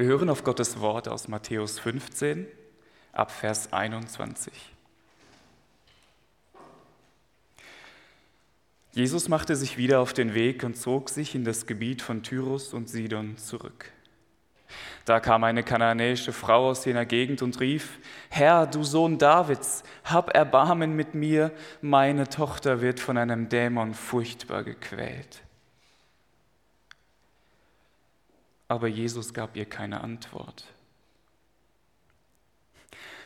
Wir hören auf Gottes Wort aus Matthäus 15 ab Vers 21. Jesus machte sich wieder auf den Weg und zog sich in das Gebiet von Tyrus und Sidon zurück. Da kam eine kananäische Frau aus jener Gegend und rief, Herr, du Sohn Davids, hab Erbarmen mit mir, meine Tochter wird von einem Dämon furchtbar gequält. Aber Jesus gab ihr keine Antwort.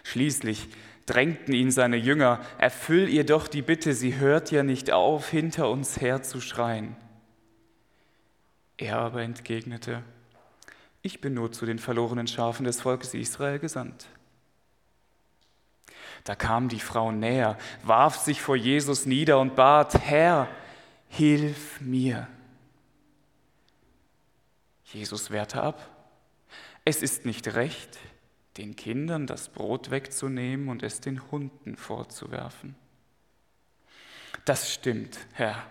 Schließlich drängten ihn seine Jünger, erfüll ihr doch die Bitte, sie hört ja nicht auf, hinter uns her zu schreien. Er aber entgegnete, ich bin nur zu den verlorenen Schafen des Volkes Israel gesandt. Da kam die Frau näher, warf sich vor Jesus nieder und bat, Herr, hilf mir. Jesus wehrte ab. Es ist nicht recht, den Kindern das Brot wegzunehmen und es den Hunden vorzuwerfen. Das stimmt, Herr,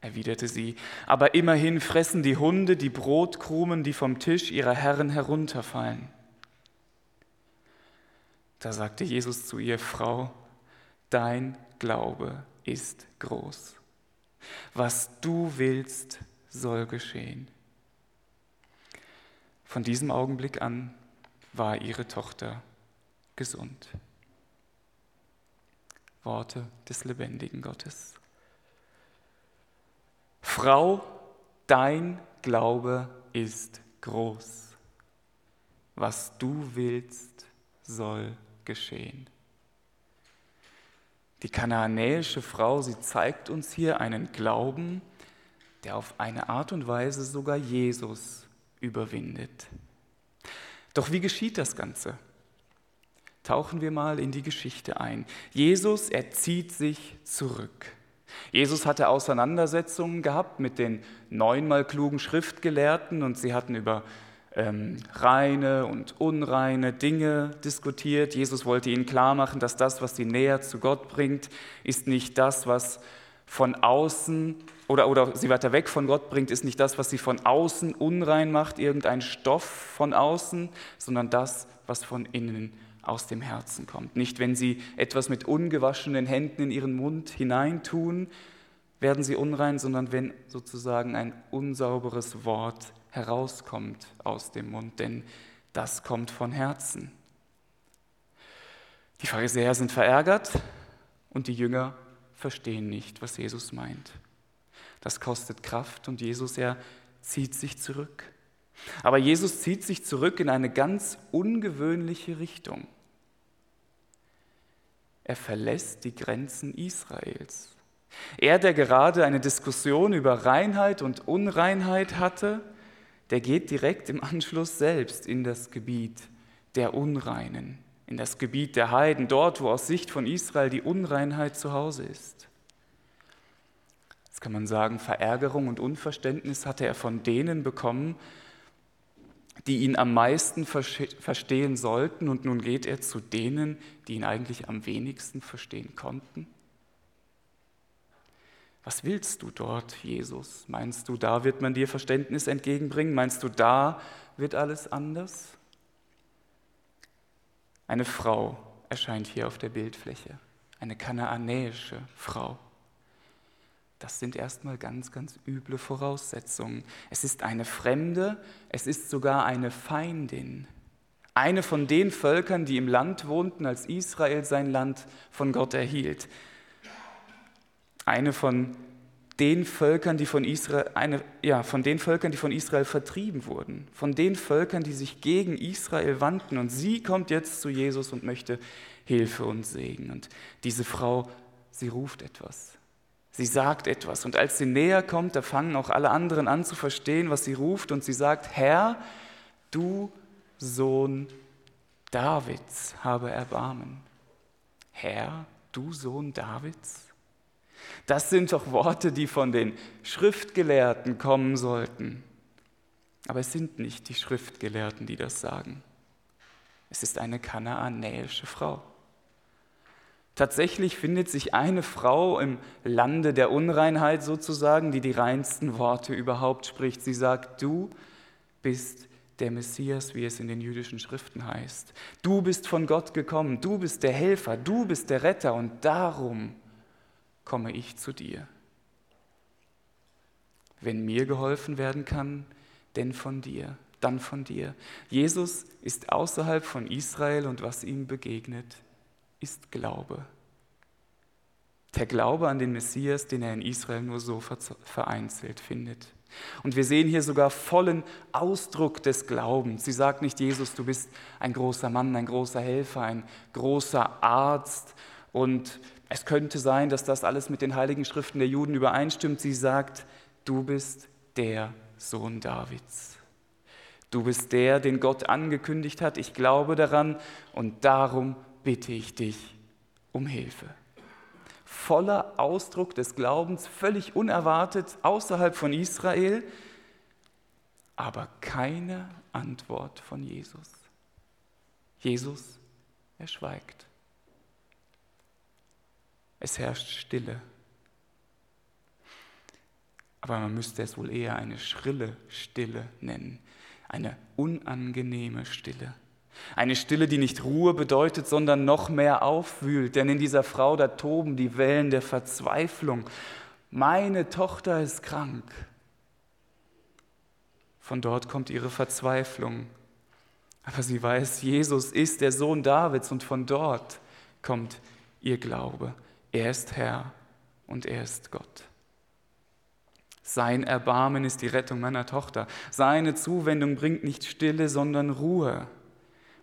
erwiderte sie, aber immerhin fressen die Hunde die Brotkrumen, die vom Tisch ihrer Herren herunterfallen. Da sagte Jesus zu ihr, Frau, dein Glaube ist groß. Was du willst, soll geschehen. Von diesem Augenblick an war ihre Tochter gesund. Worte des lebendigen Gottes. Frau, dein Glaube ist groß. Was du willst, soll geschehen. Die kanaanäische Frau, sie zeigt uns hier einen Glauben, der auf eine Art und Weise sogar Jesus überwindet. Doch wie geschieht das Ganze? Tauchen wir mal in die Geschichte ein. Jesus, er zieht sich zurück. Jesus hatte Auseinandersetzungen gehabt mit den neunmal klugen Schriftgelehrten und sie hatten über ähm, reine und unreine Dinge diskutiert. Jesus wollte ihnen klar machen, dass das, was sie näher zu Gott bringt, ist nicht das, was von außen oder, oder sie weiter weg von Gott bringt, ist nicht das, was sie von außen unrein macht, irgendein Stoff von außen, sondern das, was von innen aus dem Herzen kommt. Nicht, wenn sie etwas mit ungewaschenen Händen in ihren Mund hineintun, werden sie unrein, sondern wenn sozusagen ein unsauberes Wort herauskommt aus dem Mund, denn das kommt von Herzen. Die Pharisäer sind verärgert und die Jünger verstehen nicht, was Jesus meint. Das kostet Kraft und Jesus, er zieht sich zurück. Aber Jesus zieht sich zurück in eine ganz ungewöhnliche Richtung. Er verlässt die Grenzen Israels. Er, der gerade eine Diskussion über Reinheit und Unreinheit hatte, der geht direkt im Anschluss selbst in das Gebiet der Unreinen in das Gebiet der Heiden, dort, wo aus Sicht von Israel die Unreinheit zu Hause ist. Jetzt kann man sagen, Verärgerung und Unverständnis hatte er von denen bekommen, die ihn am meisten verstehen sollten, und nun geht er zu denen, die ihn eigentlich am wenigsten verstehen konnten. Was willst du dort, Jesus? Meinst du, da wird man dir Verständnis entgegenbringen? Meinst du, da wird alles anders? Eine Frau erscheint hier auf der Bildfläche, eine kanaanäische Frau. Das sind erstmal ganz, ganz üble Voraussetzungen. Es ist eine Fremde, es ist sogar eine Feindin. Eine von den Völkern, die im Land wohnten, als Israel sein Land von Gott erhielt. Eine von den Völkern, die von Israel, eine, ja, von den Völkern, die von Israel vertrieben wurden, von den Völkern, die sich gegen Israel wandten. Und sie kommt jetzt zu Jesus und möchte Hilfe und Segen. Und diese Frau, sie ruft etwas. Sie sagt etwas. Und als sie näher kommt, da fangen auch alle anderen an zu verstehen, was sie ruft. Und sie sagt, Herr, du Sohn Davids, habe Erbarmen. Herr, du Sohn Davids? Das sind doch Worte, die von den Schriftgelehrten kommen sollten. Aber es sind nicht die Schriftgelehrten, die das sagen. Es ist eine kanaanäische Frau. Tatsächlich findet sich eine Frau im Lande der Unreinheit sozusagen, die die reinsten Worte überhaupt spricht. Sie sagt, du bist der Messias, wie es in den jüdischen Schriften heißt. Du bist von Gott gekommen, du bist der Helfer, du bist der Retter und darum komme ich zu dir. Wenn mir geholfen werden kann, denn von dir, dann von dir. Jesus ist außerhalb von Israel und was ihm begegnet, ist Glaube. Der Glaube an den Messias, den er in Israel nur so vereinzelt findet. Und wir sehen hier sogar vollen Ausdruck des Glaubens. Sie sagt nicht, Jesus, du bist ein großer Mann, ein großer Helfer, ein großer Arzt. Und es könnte sein, dass das alles mit den heiligen Schriften der Juden übereinstimmt. Sie sagt, du bist der Sohn Davids. Du bist der, den Gott angekündigt hat. Ich glaube daran und darum bitte ich dich um Hilfe voller Ausdruck des Glaubens, völlig unerwartet außerhalb von Israel, aber keine Antwort von Jesus. Jesus, er schweigt. Es herrscht Stille. Aber man müsste es wohl eher eine schrille Stille nennen, eine unangenehme Stille. Eine Stille, die nicht Ruhe bedeutet, sondern noch mehr aufwühlt. Denn in dieser Frau, da toben die Wellen der Verzweiflung. Meine Tochter ist krank. Von dort kommt ihre Verzweiflung. Aber sie weiß, Jesus ist der Sohn Davids und von dort kommt ihr Glaube. Er ist Herr und er ist Gott. Sein Erbarmen ist die Rettung meiner Tochter. Seine Zuwendung bringt nicht Stille, sondern Ruhe.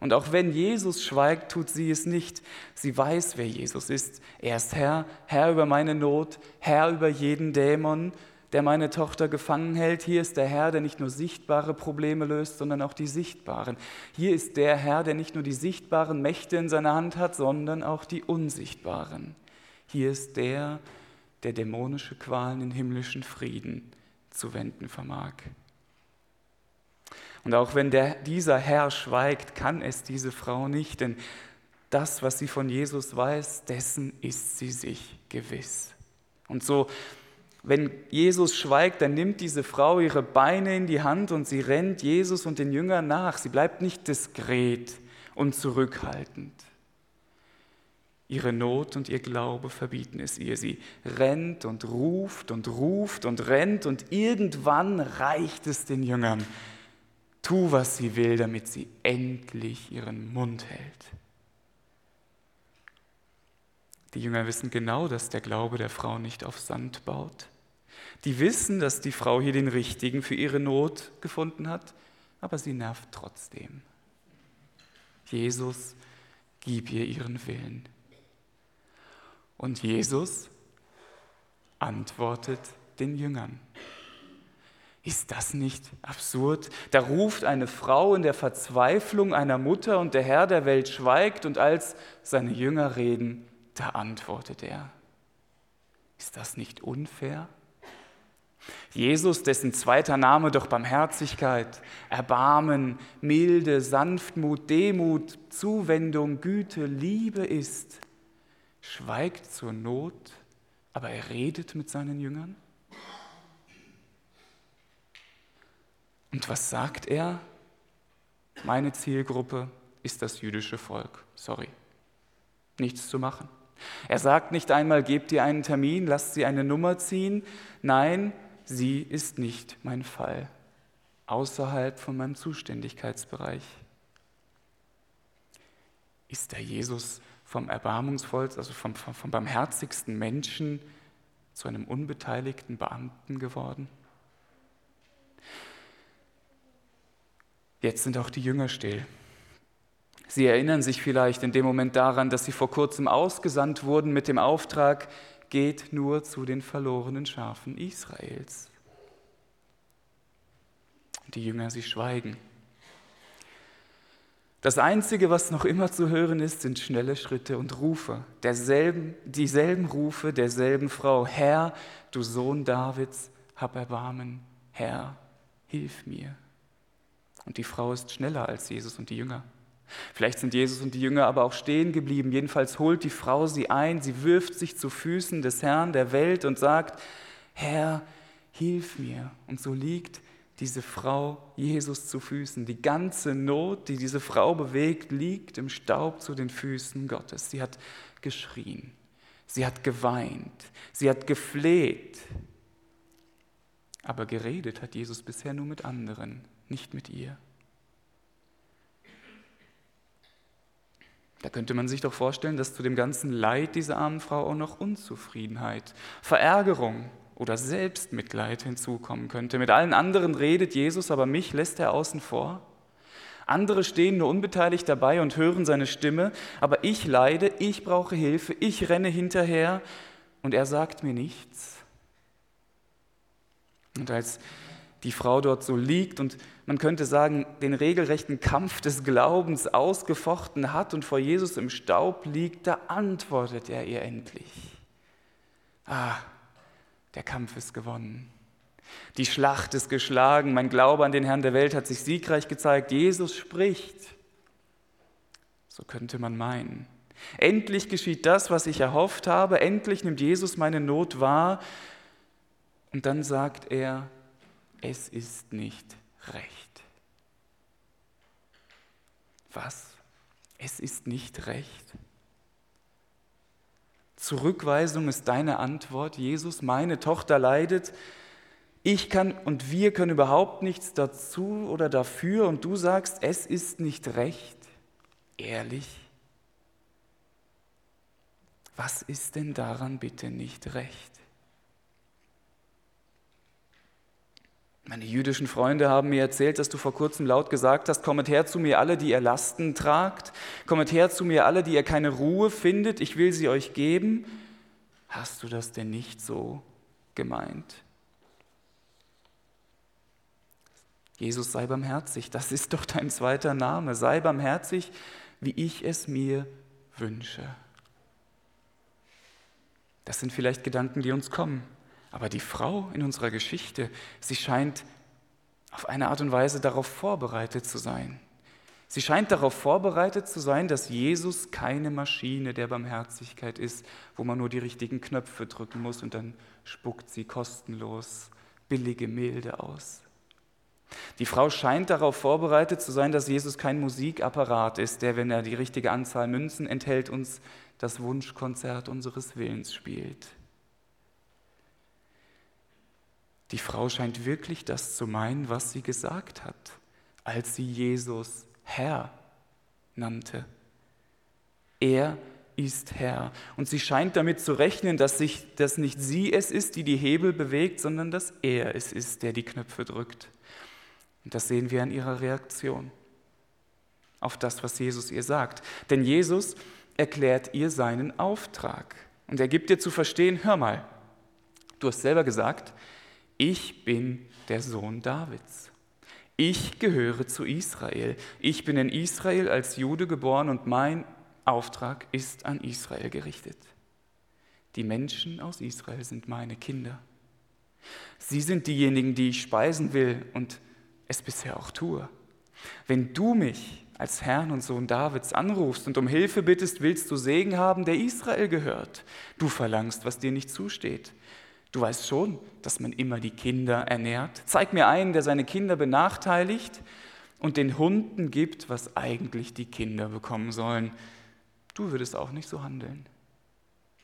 Und auch wenn Jesus schweigt, tut sie es nicht. Sie weiß, wer Jesus ist. Er ist Herr, Herr über meine Not, Herr über jeden Dämon, der meine Tochter gefangen hält. Hier ist der Herr, der nicht nur sichtbare Probleme löst, sondern auch die sichtbaren. Hier ist der Herr, der nicht nur die sichtbaren Mächte in seiner Hand hat, sondern auch die unsichtbaren. Hier ist der, der dämonische Qualen in himmlischen Frieden zu wenden vermag. Und auch wenn der, dieser Herr schweigt, kann es diese Frau nicht, denn das, was sie von Jesus weiß, dessen ist sie sich gewiss. Und so, wenn Jesus schweigt, dann nimmt diese Frau ihre Beine in die Hand und sie rennt Jesus und den Jüngern nach. Sie bleibt nicht diskret und zurückhaltend. Ihre Not und ihr Glaube verbieten es ihr. Sie rennt und ruft und ruft und rennt und irgendwann reicht es den Jüngern tu, was sie will, damit sie endlich ihren Mund hält. Die Jünger wissen genau, dass der Glaube der Frau nicht auf Sand baut. Die wissen, dass die Frau hier den Richtigen für ihre Not gefunden hat, aber sie nervt trotzdem. Jesus, gib ihr ihren Willen. Und Jesus antwortet den Jüngern. Ist das nicht absurd? Da ruft eine Frau in der Verzweiflung einer Mutter und der Herr der Welt schweigt und als seine Jünger reden, da antwortet er. Ist das nicht unfair? Jesus, dessen zweiter Name doch Barmherzigkeit, Erbarmen, Milde, Sanftmut, Demut, Zuwendung, Güte, Liebe ist, schweigt zur Not, aber er redet mit seinen Jüngern? Und was sagt er? Meine Zielgruppe ist das jüdische Volk. Sorry. Nichts zu machen. Er sagt nicht einmal, gebt ihr einen Termin, lasst sie eine Nummer ziehen. Nein, sie ist nicht mein Fall. Außerhalb von meinem Zuständigkeitsbereich. Ist der Jesus vom erbarmungsvollsten, also vom, vom, vom barmherzigsten Menschen zu einem unbeteiligten Beamten geworden? Jetzt sind auch die Jünger still. Sie erinnern sich vielleicht in dem Moment daran, dass sie vor kurzem ausgesandt wurden mit dem Auftrag, geht nur zu den verlorenen Schafen Israels. Die Jünger, sie schweigen. Das Einzige, was noch immer zu hören ist, sind schnelle Schritte und Rufe, derselben, dieselben Rufe derselben Frau. Herr, du Sohn Davids, hab Erbarmen. Herr, hilf mir. Und die Frau ist schneller als Jesus und die Jünger. Vielleicht sind Jesus und die Jünger aber auch stehen geblieben. Jedenfalls holt die Frau sie ein, sie wirft sich zu Füßen des Herrn der Welt und sagt, Herr, hilf mir. Und so liegt diese Frau Jesus zu Füßen. Die ganze Not, die diese Frau bewegt, liegt im Staub zu den Füßen Gottes. Sie hat geschrien, sie hat geweint, sie hat gefleht. Aber geredet hat Jesus bisher nur mit anderen, nicht mit ihr. Da könnte man sich doch vorstellen, dass zu dem ganzen Leid dieser armen Frau auch noch Unzufriedenheit, Verärgerung oder Selbstmitleid hinzukommen könnte. Mit allen anderen redet Jesus, aber mich lässt er außen vor. Andere stehen nur unbeteiligt dabei und hören seine Stimme, aber ich leide, ich brauche Hilfe, ich renne hinterher und er sagt mir nichts. Und als die Frau dort so liegt und man könnte sagen, den regelrechten Kampf des Glaubens ausgefochten hat und vor Jesus im Staub liegt, da antwortet er ihr endlich. Ah, der Kampf ist gewonnen. Die Schlacht ist geschlagen, mein Glaube an den Herrn der Welt hat sich siegreich gezeigt. Jesus spricht. So könnte man meinen. Endlich geschieht das, was ich erhofft habe. Endlich nimmt Jesus meine Not wahr. Und dann sagt er, es ist nicht recht. Was? Es ist nicht recht. Zurückweisung ist deine Antwort. Jesus, meine Tochter leidet. Ich kann und wir können überhaupt nichts dazu oder dafür. Und du sagst, es ist nicht recht. Ehrlich? Was ist denn daran bitte nicht recht? Meine jüdischen Freunde haben mir erzählt, dass du vor kurzem laut gesagt hast, kommet her zu mir alle, die ihr Lasten tragt, kommet her zu mir alle, die ihr keine Ruhe findet, ich will sie euch geben. Hast du das denn nicht so gemeint? Jesus sei barmherzig, das ist doch dein zweiter Name, sei barmherzig, wie ich es mir wünsche. Das sind vielleicht Gedanken, die uns kommen. Aber die Frau in unserer Geschichte, sie scheint auf eine Art und Weise darauf vorbereitet zu sein. Sie scheint darauf vorbereitet zu sein, dass Jesus keine Maschine der Barmherzigkeit ist, wo man nur die richtigen Knöpfe drücken muss und dann spuckt sie kostenlos billige Milde aus. Die Frau scheint darauf vorbereitet zu sein, dass Jesus kein Musikapparat ist, der, wenn er die richtige Anzahl Münzen enthält, uns das Wunschkonzert unseres Willens spielt. Die Frau scheint wirklich das zu meinen, was sie gesagt hat, als sie Jesus Herr nannte. Er ist Herr. Und sie scheint damit zu rechnen, dass, sich, dass nicht sie es ist, die die Hebel bewegt, sondern dass er es ist, der die Knöpfe drückt. Und das sehen wir an ihrer Reaktion auf das, was Jesus ihr sagt. Denn Jesus erklärt ihr seinen Auftrag. Und er gibt ihr zu verstehen, hör mal, du hast selber gesagt, ich bin der Sohn Davids. Ich gehöre zu Israel. Ich bin in Israel als Jude geboren und mein Auftrag ist an Israel gerichtet. Die Menschen aus Israel sind meine Kinder. Sie sind diejenigen, die ich speisen will und es bisher auch tue. Wenn du mich als Herrn und Sohn Davids anrufst und um Hilfe bittest, willst du Segen haben, der Israel gehört. Du verlangst, was dir nicht zusteht. Du weißt schon, dass man immer die Kinder ernährt. Zeig mir einen, der seine Kinder benachteiligt und den Hunden gibt, was eigentlich die Kinder bekommen sollen. Du würdest auch nicht so handeln.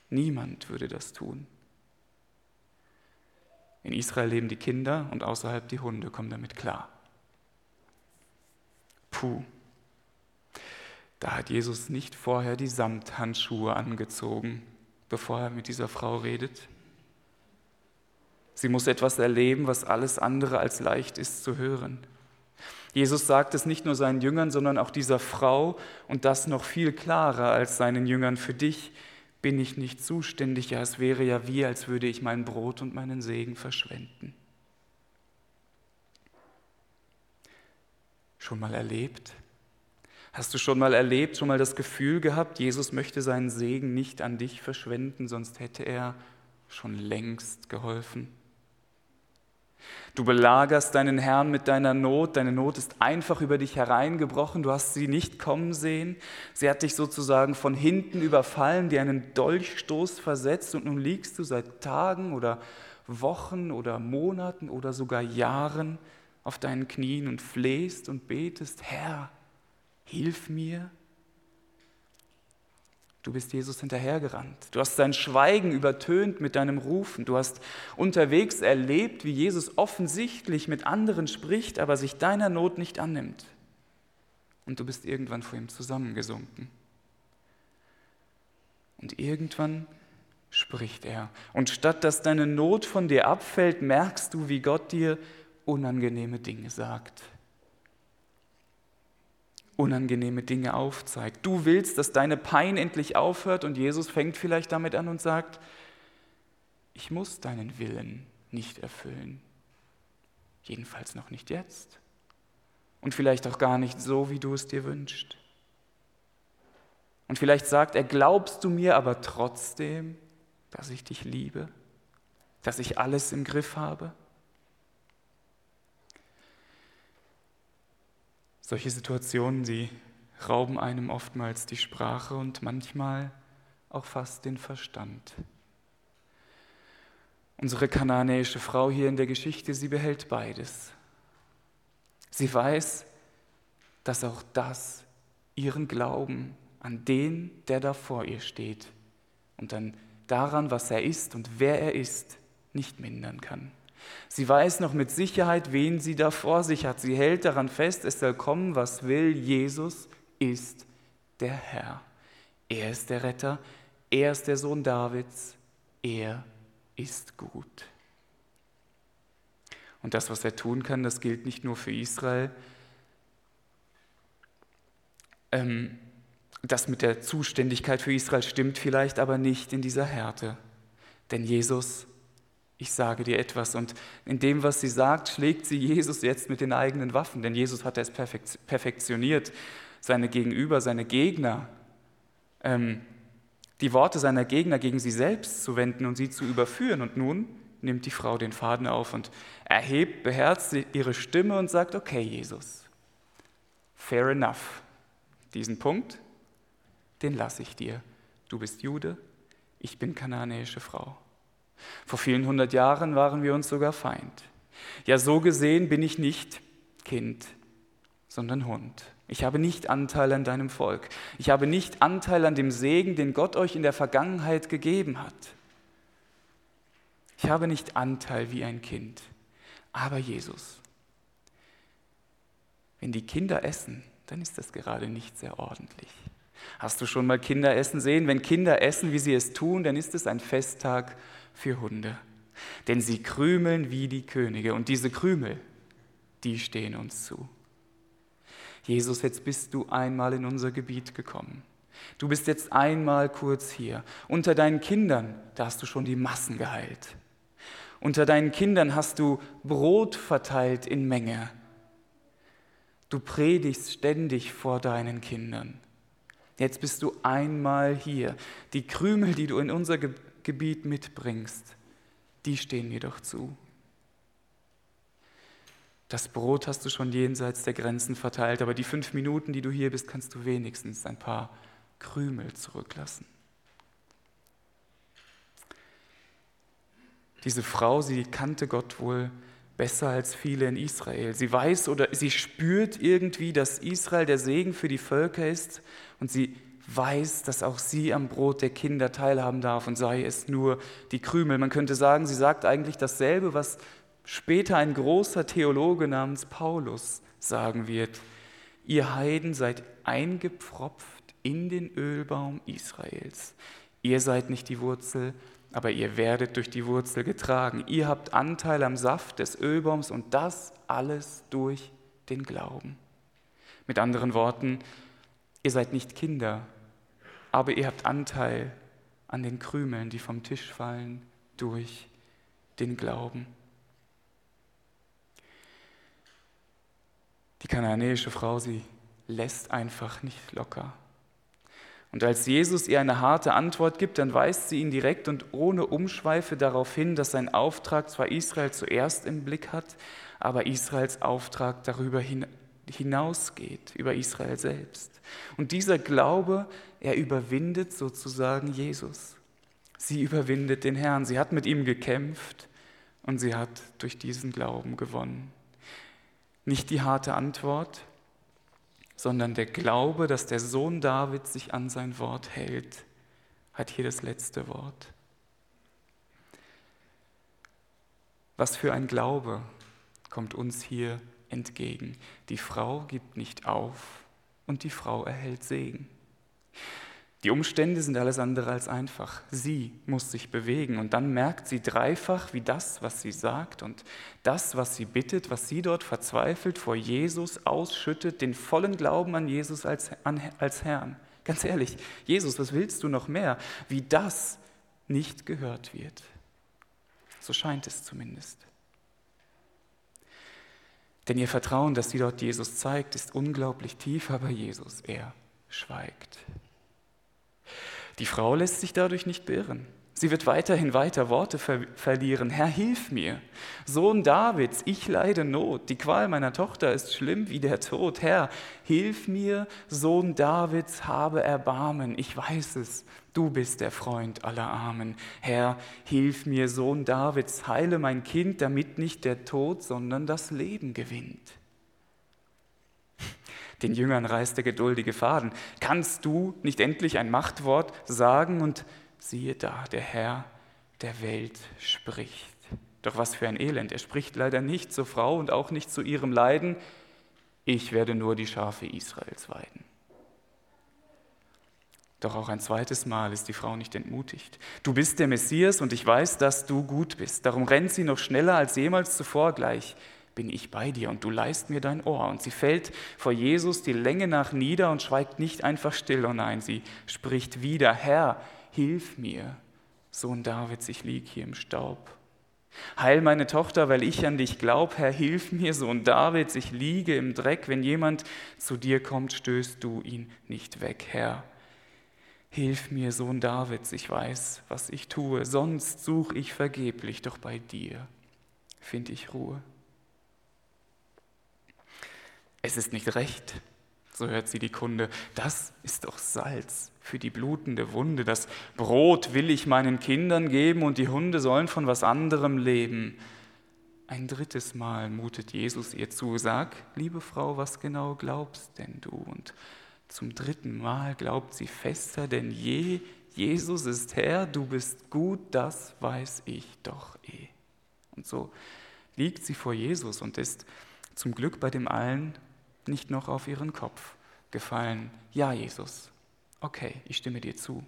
Niemand würde das tun. In Israel leben die Kinder und außerhalb die Hunde kommen damit klar. Puh. Da hat Jesus nicht vorher die Samthandschuhe angezogen, bevor er mit dieser Frau redet. Sie muss etwas erleben, was alles andere als leicht ist zu hören. Jesus sagt es nicht nur seinen Jüngern, sondern auch dieser Frau und das noch viel klarer als seinen Jüngern. Für dich bin ich nicht zuständig, ja es wäre ja wie, als würde ich mein Brot und meinen Segen verschwenden. Schon mal erlebt? Hast du schon mal erlebt, schon mal das Gefühl gehabt, Jesus möchte seinen Segen nicht an dich verschwenden, sonst hätte er schon längst geholfen? Du belagerst deinen Herrn mit deiner Not, deine Not ist einfach über dich hereingebrochen, du hast sie nicht kommen sehen, sie hat dich sozusagen von hinten überfallen, dir einen Dolchstoß versetzt. Und nun liegst du seit Tagen oder Wochen oder Monaten oder sogar Jahren auf deinen Knien und flehst und betest, Herr, hilf mir? Du bist Jesus hinterhergerannt. Du hast sein Schweigen übertönt mit deinem Rufen. Du hast unterwegs erlebt, wie Jesus offensichtlich mit anderen spricht, aber sich deiner Not nicht annimmt. Und du bist irgendwann vor ihm zusammengesunken. Und irgendwann spricht er. Und statt dass deine Not von dir abfällt, merkst du, wie Gott dir unangenehme Dinge sagt unangenehme Dinge aufzeigt. Du willst, dass deine Pein endlich aufhört und Jesus fängt vielleicht damit an und sagt, ich muss deinen Willen nicht erfüllen. Jedenfalls noch nicht jetzt. Und vielleicht auch gar nicht so, wie du es dir wünschst. Und vielleicht sagt er, glaubst du mir aber trotzdem, dass ich dich liebe, dass ich alles im Griff habe? Solche Situationen, sie rauben einem oftmals die Sprache und manchmal auch fast den Verstand. Unsere kananäische Frau hier in der Geschichte, sie behält beides. Sie weiß, dass auch das ihren Glauben an den, der da vor ihr steht und dann daran, was er ist und wer er ist, nicht mindern kann. Sie weiß noch mit Sicherheit, wen sie da vor sich hat. Sie hält daran fest, es soll kommen, was will. Jesus ist der Herr. Er ist der Retter. Er ist der Sohn Davids. Er ist gut. Und das, was er tun kann, das gilt nicht nur für Israel. Ähm, das mit der Zuständigkeit für Israel stimmt vielleicht, aber nicht in dieser Härte. Denn Jesus ich sage dir etwas. Und in dem, was sie sagt, schlägt sie Jesus jetzt mit den eigenen Waffen, denn Jesus hat es perfektioniert, seine Gegenüber, seine Gegner, ähm, die Worte seiner Gegner gegen sie selbst zu wenden und sie zu überführen. Und nun nimmt die Frau den Faden auf und erhebt beherzt ihre Stimme und sagt, okay Jesus, fair enough. Diesen Punkt, den lasse ich dir. Du bist Jude, ich bin kananäische Frau. Vor vielen hundert Jahren waren wir uns sogar Feind. Ja, so gesehen bin ich nicht Kind, sondern Hund. Ich habe nicht Anteil an deinem Volk. Ich habe nicht Anteil an dem Segen, den Gott euch in der Vergangenheit gegeben hat. Ich habe nicht Anteil wie ein Kind. Aber Jesus, wenn die Kinder essen, dann ist das gerade nicht sehr ordentlich. Hast du schon mal Kinder essen sehen? Wenn Kinder essen, wie sie es tun, dann ist es ein Festtag für Hunde. Denn sie krümeln wie die Könige. Und diese Krümel, die stehen uns zu. Jesus, jetzt bist du einmal in unser Gebiet gekommen. Du bist jetzt einmal kurz hier. Unter deinen Kindern, da hast du schon die Massen geheilt. Unter deinen Kindern hast du Brot verteilt in Menge. Du predigst ständig vor deinen Kindern. Jetzt bist du einmal hier. Die Krümel, die du in unser Gebiet Gebiet mitbringst, die stehen mir doch zu. Das Brot hast du schon jenseits der Grenzen verteilt, aber die fünf Minuten, die du hier bist, kannst du wenigstens ein paar Krümel zurücklassen. Diese Frau, sie kannte Gott wohl besser als viele in Israel. Sie weiß oder sie spürt irgendwie, dass Israel der Segen für die Völker ist und sie weiß, dass auch sie am Brot der Kinder teilhaben darf und sei es nur die Krümel. Man könnte sagen, sie sagt eigentlich dasselbe, was später ein großer Theologe namens Paulus sagen wird. Ihr Heiden seid eingepfropft in den Ölbaum Israels. Ihr seid nicht die Wurzel, aber ihr werdet durch die Wurzel getragen. Ihr habt Anteil am Saft des Ölbaums und das alles durch den Glauben. Mit anderen Worten, ihr seid nicht Kinder, aber ihr habt Anteil an den Krümeln, die vom Tisch fallen durch den Glauben. Die kananäische Frau, sie lässt einfach nicht locker. Und als Jesus ihr eine harte Antwort gibt, dann weist sie ihn direkt und ohne Umschweife darauf hin, dass sein Auftrag zwar Israel zuerst im Blick hat, aber Israels Auftrag darüber hinausgeht, über Israel selbst. Und dieser Glaube, er überwindet sozusagen Jesus. Sie überwindet den Herrn. Sie hat mit ihm gekämpft und sie hat durch diesen Glauben gewonnen. Nicht die harte Antwort, sondern der Glaube, dass der Sohn David sich an sein Wort hält, hat hier das letzte Wort. Was für ein Glaube kommt uns hier entgegen. Die Frau gibt nicht auf und die Frau erhält Segen. Die Umstände sind alles andere als einfach. Sie muss sich bewegen und dann merkt sie dreifach, wie das, was sie sagt und das, was sie bittet, was sie dort verzweifelt vor Jesus ausschüttet, den vollen Glauben an Jesus als, an, als Herrn. Ganz ehrlich, Jesus, was willst du noch mehr? Wie das nicht gehört wird. So scheint es zumindest. Denn ihr Vertrauen, das sie dort Jesus zeigt, ist unglaublich tief, aber Jesus, er schweigt. Die Frau lässt sich dadurch nicht beirren. Sie wird weiterhin weiter Worte ver verlieren. Herr, hilf mir. Sohn Davids, ich leide Not. Die Qual meiner Tochter ist schlimm wie der Tod. Herr, hilf mir. Sohn Davids, habe Erbarmen. Ich weiß es. Du bist der Freund aller Armen. Herr, hilf mir. Sohn Davids, heile mein Kind, damit nicht der Tod, sondern das Leben gewinnt. Den Jüngern reißt der geduldige Faden. Kannst du nicht endlich ein Machtwort sagen und siehe da, der Herr der Welt spricht. Doch was für ein Elend. Er spricht leider nicht zur Frau und auch nicht zu ihrem Leiden. Ich werde nur die Schafe Israels weiden. Doch auch ein zweites Mal ist die Frau nicht entmutigt. Du bist der Messias und ich weiß, dass du gut bist. Darum rennt sie noch schneller als jemals zuvor gleich. Bin ich bei dir und du leist mir dein Ohr. Und sie fällt vor Jesus die Länge nach nieder und schweigt nicht einfach still. Oh nein, sie spricht wieder, Herr, hilf mir, Sohn Davids, ich lieg hier im Staub. Heil meine Tochter, weil ich an dich glaub, Herr, hilf mir, Sohn Davids, ich liege im Dreck. Wenn jemand zu dir kommt, stößt du ihn nicht weg, Herr. Hilf mir, Sohn Davids, ich weiß, was ich tue, sonst suche ich vergeblich, doch bei dir finde ich Ruhe. Es ist nicht recht, so hört sie die Kunde, das ist doch Salz für die blutende Wunde. Das Brot will ich meinen Kindern geben und die Hunde sollen von was anderem leben. Ein drittes Mal mutet Jesus ihr zu, sag, liebe Frau, was genau glaubst denn du? Und zum dritten Mal glaubt sie fester denn je, Jesus ist Herr, du bist gut, das weiß ich doch eh. Und so liegt sie vor Jesus und ist zum Glück bei dem allen nicht noch auf ihren Kopf gefallen. Ja, Jesus, okay, ich stimme dir zu.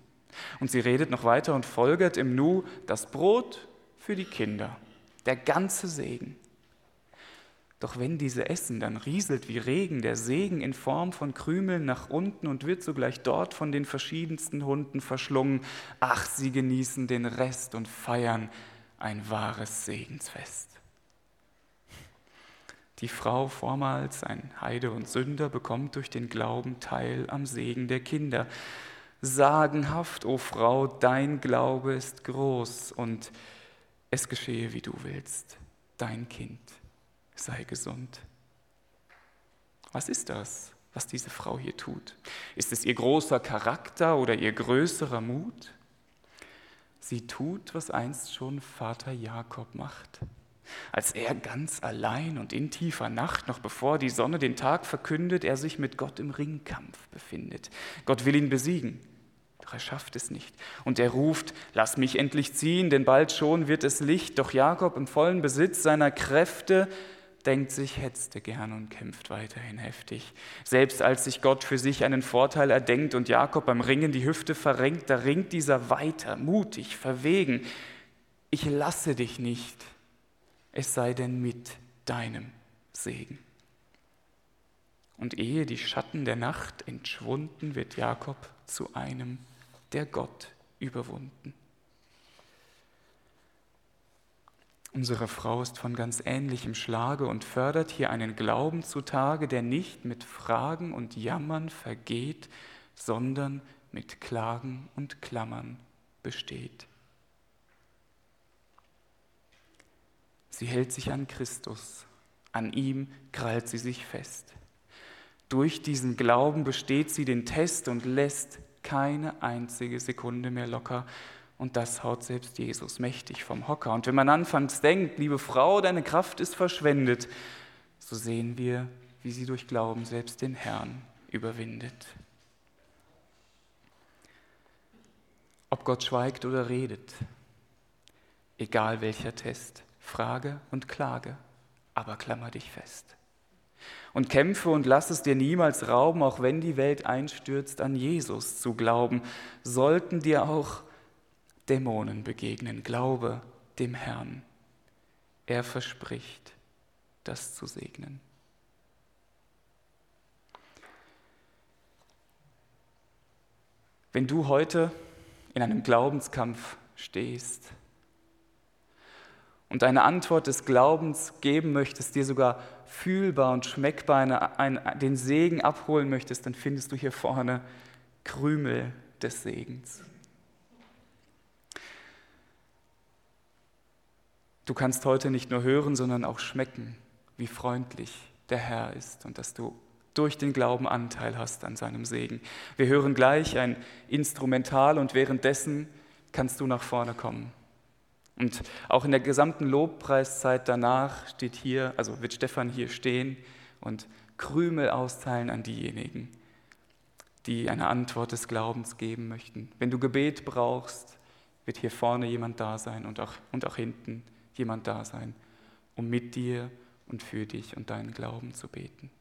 Und sie redet noch weiter und folgert im Nu das Brot für die Kinder, der ganze Segen. Doch wenn diese essen, dann rieselt wie Regen der Segen in Form von Krümeln nach unten und wird sogleich dort von den verschiedensten Hunden verschlungen. Ach, sie genießen den Rest und feiern ein wahres Segensfest. Die Frau, vormals ein Heide und Sünder, bekommt durch den Glauben Teil am Segen der Kinder. Sagenhaft, o oh Frau, dein Glaube ist groß und es geschehe, wie du willst. Dein Kind sei gesund. Was ist das, was diese Frau hier tut? Ist es ihr großer Charakter oder ihr größerer Mut? Sie tut, was einst schon Vater Jakob macht als er ganz allein und in tiefer Nacht, noch bevor die Sonne den Tag verkündet, er sich mit Gott im Ringkampf befindet. Gott will ihn besiegen, doch er schafft es nicht. Und er ruft, lass mich endlich ziehen, denn bald schon wird es Licht. Doch Jakob im vollen Besitz seiner Kräfte denkt sich, hetzte gern und kämpft weiterhin heftig. Selbst als sich Gott für sich einen Vorteil erdenkt und Jakob beim Ringen die Hüfte verrenkt, da ringt dieser weiter, mutig, verwegen. Ich lasse dich nicht, es sei denn mit deinem Segen. Und ehe die Schatten der Nacht entschwunden, wird Jakob zu einem, der Gott überwunden. Unsere Frau ist von ganz ähnlichem Schlage und fördert hier einen Glauben zutage, der nicht mit Fragen und Jammern vergeht, sondern mit Klagen und Klammern besteht. Sie hält sich an Christus, an ihm krallt sie sich fest. Durch diesen Glauben besteht sie den Test und lässt keine einzige Sekunde mehr locker. Und das haut selbst Jesus mächtig vom Hocker. Und wenn man anfangs denkt, liebe Frau, deine Kraft ist verschwendet, so sehen wir, wie sie durch Glauben selbst den Herrn überwindet. Ob Gott schweigt oder redet, egal welcher Test, Frage und Klage, aber klammer dich fest. Und kämpfe und lass es dir niemals rauben, auch wenn die Welt einstürzt, an Jesus zu glauben. Sollten dir auch Dämonen begegnen, glaube dem Herrn. Er verspricht, das zu segnen. Wenn du heute in einem Glaubenskampf stehst, und eine Antwort des Glaubens geben möchtest, dir sogar fühlbar und schmeckbar eine, ein, den Segen abholen möchtest, dann findest du hier vorne Krümel des Segens. Du kannst heute nicht nur hören, sondern auch schmecken, wie freundlich der Herr ist und dass du durch den Glauben Anteil hast an seinem Segen. Wir hören gleich ein Instrumental und währenddessen kannst du nach vorne kommen. Und auch in der gesamten Lobpreiszeit danach steht hier, also wird Stefan hier stehen und Krümel austeilen an diejenigen, die eine Antwort des Glaubens geben möchten. Wenn du Gebet brauchst, wird hier vorne jemand da sein und auch, und auch hinten jemand da sein, um mit dir und für dich und deinen Glauben zu beten.